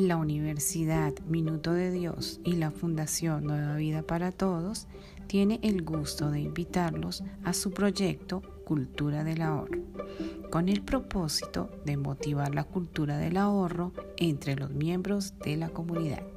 la Universidad Minuto de Dios y la Fundación Nueva Vida para Todos tiene el gusto de invitarlos a su proyecto Cultura del Ahorro, con el propósito de motivar la cultura del ahorro entre los miembros de la comunidad.